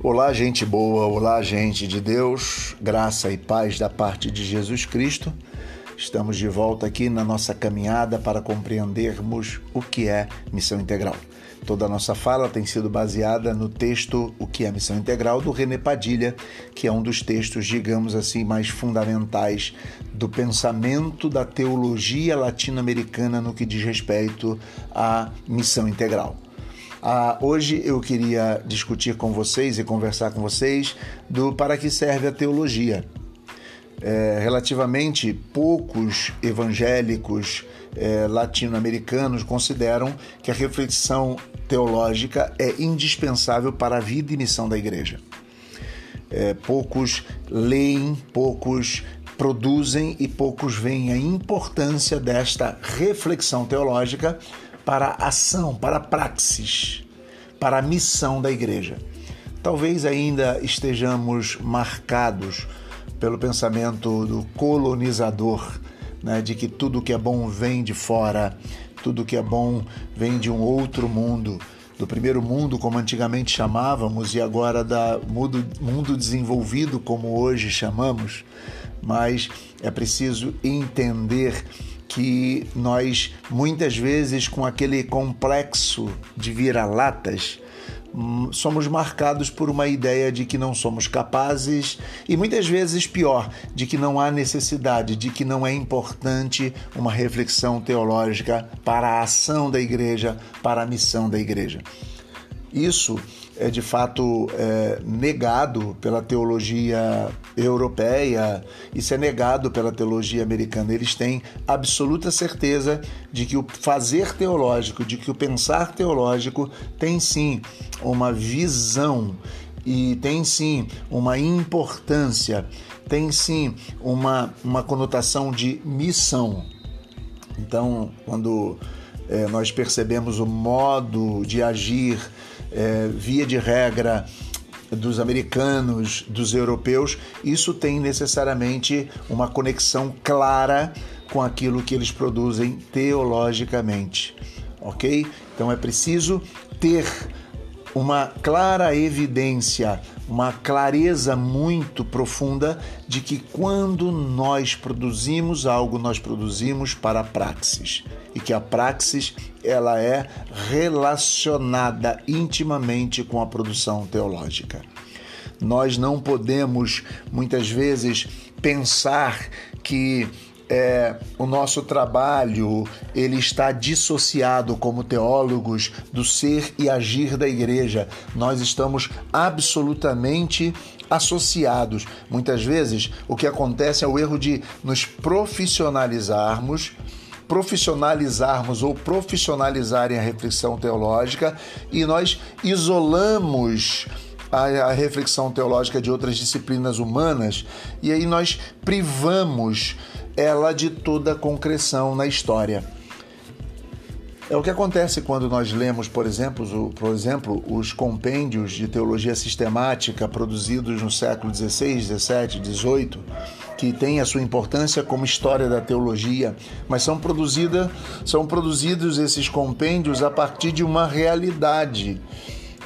Olá, gente boa, olá, gente de Deus, graça e paz da parte de Jesus Cristo. Estamos de volta aqui na nossa caminhada para compreendermos o que é missão integral. Toda a nossa fala tem sido baseada no texto O que é Missão Integral, do René Padilha, que é um dos textos, digamos assim, mais fundamentais do pensamento da teologia latino-americana no que diz respeito à missão integral. Ah, hoje eu queria discutir com vocês e conversar com vocês do para que serve a teologia. É, relativamente poucos evangélicos é, latino-americanos consideram que a reflexão teológica é indispensável para a vida e missão da igreja. É, poucos leem, poucos produzem e poucos veem a importância desta reflexão teológica para a ação, para a praxis, para a missão da igreja. Talvez ainda estejamos marcados pelo pensamento do colonizador, né, de que tudo que é bom vem de fora, tudo que é bom vem de um outro mundo, do primeiro mundo, como antigamente chamávamos, e agora da mundo, mundo desenvolvido, como hoje chamamos. Mas é preciso entender que nós muitas vezes com aquele complexo de vira-latas hum, somos marcados por uma ideia de que não somos capazes e muitas vezes pior, de que não há necessidade, de que não é importante uma reflexão teológica para a ação da igreja, para a missão da igreja. Isso é de fato é, negado pela teologia europeia, isso é negado pela teologia americana. Eles têm absoluta certeza de que o fazer teológico, de que o pensar teológico tem sim uma visão e tem sim uma importância, tem sim uma, uma conotação de missão. Então, quando é, nós percebemos o modo de agir é, via de regra, dos americanos, dos europeus, isso tem necessariamente uma conexão clara com aquilo que eles produzem teologicamente, ok? Então é preciso ter uma clara evidência, uma clareza muito profunda de que quando nós produzimos algo, nós produzimos para a praxis e que a praxis ela é relacionada intimamente com a produção teológica. Nós não podemos muitas vezes pensar que é, o nosso trabalho ele está dissociado como teólogos do ser e agir da igreja. Nós estamos absolutamente associados. Muitas vezes o que acontece é o erro de nos profissionalizarmos profissionalizarmos ou profissionalizarem a reflexão teológica e nós isolamos a, a, reflexão teológica de outras disciplinas humanas e aí nós privamos ela de toda concreção na história. É o que acontece quando nós lemos, por exemplo, por exemplo, os compêndios de teologia sistemática produzidos no século XVI, XVII, XVIII, que têm a sua importância como história da teologia, mas são, produzida, são produzidos esses compêndios a partir de uma realidade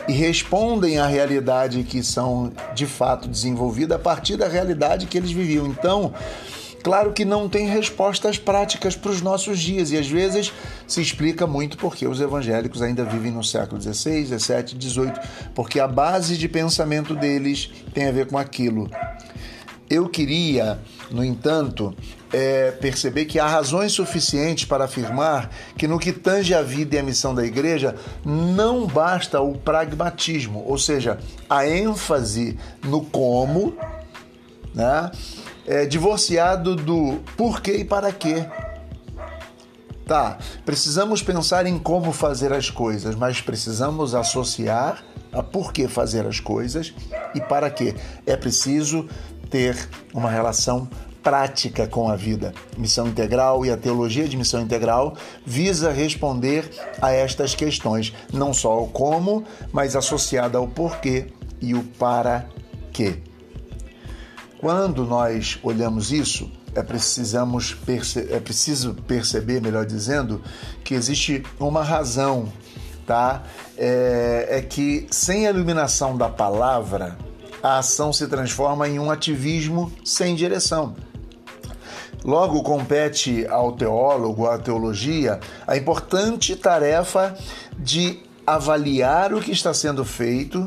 e respondem à realidade que são de fato desenvolvida a partir da realidade que eles viviam. Então, Claro que não tem respostas práticas para os nossos dias e às vezes se explica muito porque os evangélicos ainda vivem no século XVI, XVII, XVIII, porque a base de pensamento deles tem a ver com aquilo. Eu queria, no entanto, é, perceber que há razões suficientes para afirmar que no que tange a vida e a missão da igreja, não basta o pragmatismo, ou seja, a ênfase no como, né? É, divorciado do porquê e para quê. Tá, precisamos pensar em como fazer as coisas, mas precisamos associar a por que fazer as coisas e para quê. É preciso ter uma relação prática com a vida. Missão integral e a teologia de missão integral visa responder a estas questões, não só o como, mas associada ao porquê e o para quê. Quando nós olhamos isso, é, precisamos é preciso perceber, melhor dizendo, que existe uma razão tá? É, é que sem a iluminação da palavra, a ação se transforma em um ativismo sem direção. Logo, compete ao teólogo, à teologia, a importante tarefa de avaliar o que está sendo feito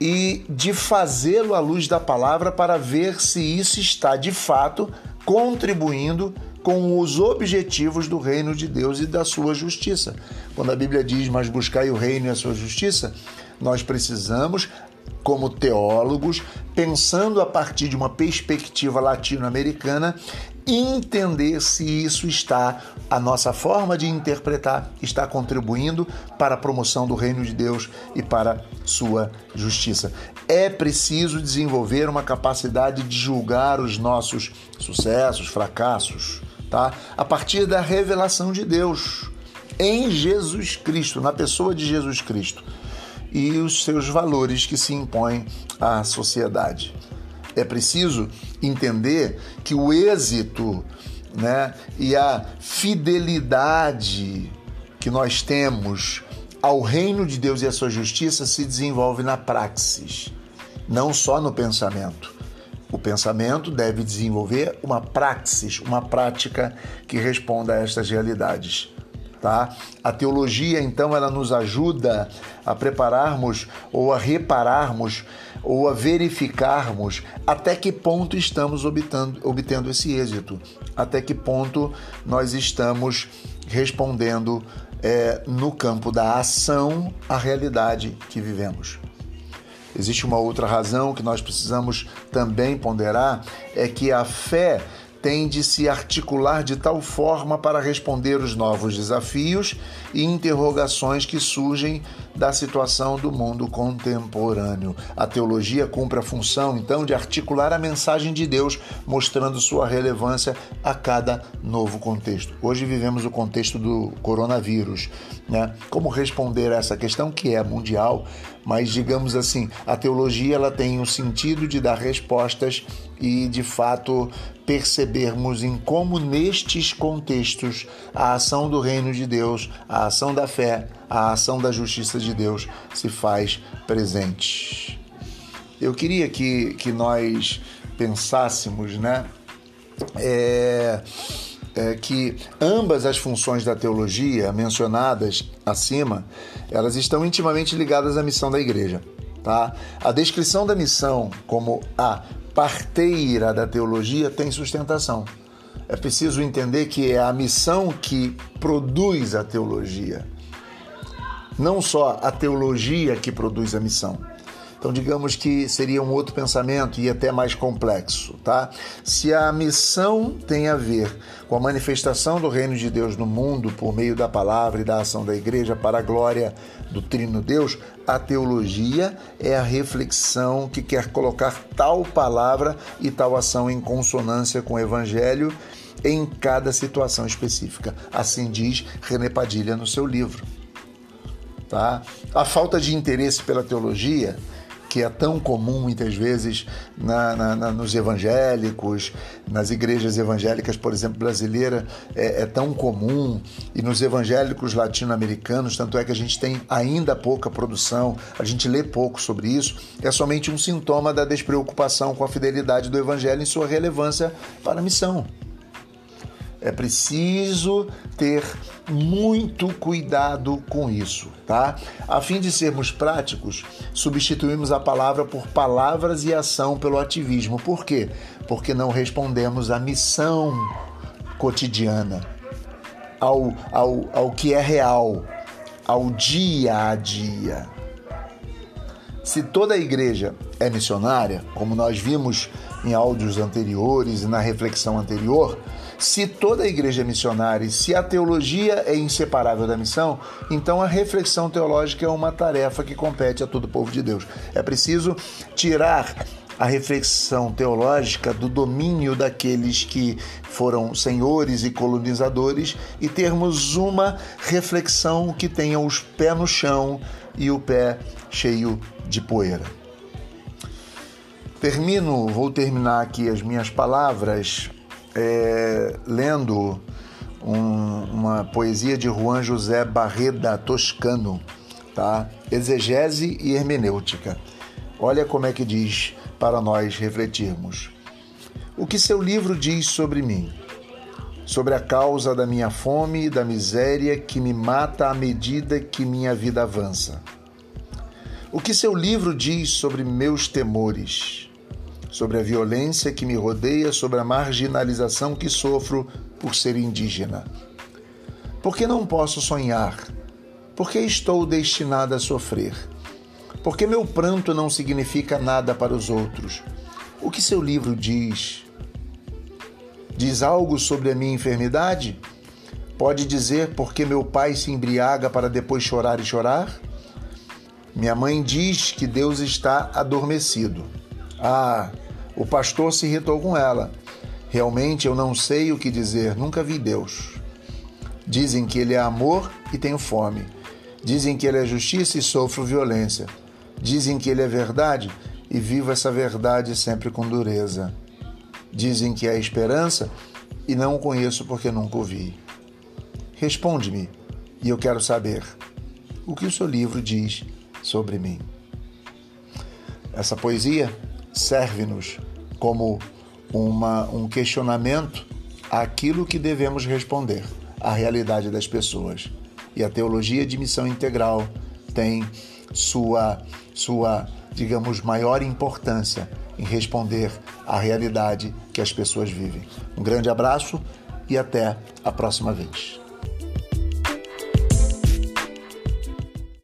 e de fazê-lo à luz da palavra para ver se isso está de fato contribuindo com os objetivos do reino de Deus e da sua justiça. Quando a Bíblia diz, mas buscai o reino e a sua justiça, nós precisamos como teólogos, pensando a partir de uma perspectiva latino-americana, entender se isso está, a nossa forma de interpretar, está contribuindo para a promoção do reino de Deus e para sua justiça. É preciso desenvolver uma capacidade de julgar os nossos sucessos, fracassos, tá? A partir da revelação de Deus em Jesus Cristo, na pessoa de Jesus Cristo e os seus valores que se impõem à sociedade. É preciso entender que o êxito né, e a fidelidade que nós temos ao reino de Deus e à sua justiça se desenvolve na praxis, não só no pensamento. O pensamento deve desenvolver uma praxis, uma prática que responda a estas realidades tá? A teologia, então, ela nos ajuda a prepararmos ou a repararmos ou a verificarmos até que ponto estamos obtendo, obtendo esse êxito, até que ponto nós estamos respondendo é, no campo da ação à realidade que vivemos. Existe uma outra razão que nós precisamos também ponderar: é que a fé tem de se articular de tal forma para responder os novos desafios e interrogações que surgem da situação do mundo contemporâneo. A teologia cumpre a função, então, de articular a mensagem de Deus, mostrando sua relevância a cada novo contexto. Hoje vivemos o contexto do coronavírus. Né? Como responder a essa questão que é mundial, mas digamos assim, a teologia ela tem o sentido de dar respostas e de fato percebermos em como nestes contextos a ação do reino de Deus, a ação da fé, a ação da justiça de Deus se faz presente. Eu queria que, que nós pensássemos, né? É, é, que ambas as funções da teologia mencionadas acima, elas estão intimamente ligadas à missão da igreja. Tá? A descrição da missão como a parteira da teologia tem sustentação. É preciso entender que é a missão que produz a teologia. Não só a teologia que produz a missão. Então, digamos que seria um outro pensamento e até mais complexo, tá? Se a missão tem a ver com a manifestação do reino de Deus no mundo por meio da palavra e da ação da igreja para a glória do Trino Deus, a teologia é a reflexão que quer colocar tal palavra e tal ação em consonância com o evangelho em cada situação específica. Assim diz René Padilha no seu livro. Tá? A falta de interesse pela teologia que é tão comum muitas vezes na, na, na, nos evangélicos, nas igrejas evangélicas, por exemplo, brasileira, é, é tão comum, e nos evangélicos latino-americanos, tanto é que a gente tem ainda pouca produção, a gente lê pouco sobre isso, é somente um sintoma da despreocupação com a fidelidade do evangelho em sua relevância para a missão. É preciso ter muito cuidado com isso, tá? A fim de sermos práticos, substituímos a palavra por palavras e ação pelo ativismo. Por quê? Porque não respondemos à missão cotidiana, ao, ao, ao que é real, ao dia a dia. Se toda a igreja é missionária, como nós vimos em áudios anteriores e na reflexão anterior, se toda a igreja é missionária e se a teologia é inseparável da missão, então a reflexão teológica é uma tarefa que compete a todo o povo de Deus. É preciso tirar a reflexão teológica do domínio daqueles que foram senhores e colonizadores e termos uma reflexão que tenha os pés no chão e o pé cheio de poeira. Termino, vou terminar aqui as minhas palavras é, lendo um, uma poesia de Juan José Barreda Toscano, tá? Exegese e hermenêutica. Olha como é que diz para nós refletirmos. O que seu livro diz sobre mim? Sobre a causa da minha fome e da miséria que me mata à medida que minha vida avança. O que seu livro diz sobre meus temores? Sobre a violência que me rodeia, sobre a marginalização que sofro por ser indígena. Por que não posso sonhar? Por que estou destinada a sofrer? Por que meu pranto não significa nada para os outros? O que seu livro diz? Diz algo sobre a minha enfermidade? Pode dizer por que meu pai se embriaga para depois chorar e chorar? Minha mãe diz que Deus está adormecido. Ah, o pastor se irritou com ela. Realmente eu não sei o que dizer, nunca vi Deus. Dizem que Ele é amor e tenho fome. Dizem que Ele é justiça e sofro violência. Dizem que Ele é verdade e vivo essa verdade sempre com dureza. Dizem que é esperança e não o conheço porque nunca o vi. Responde-me e eu quero saber o que o seu livro diz sobre mim. Essa poesia serve-nos como uma, um questionamento àquilo que devemos responder, à realidade das pessoas. E a teologia de missão integral tem sua, sua, digamos, maior importância em responder à realidade que as pessoas vivem. Um grande abraço e até a próxima vez.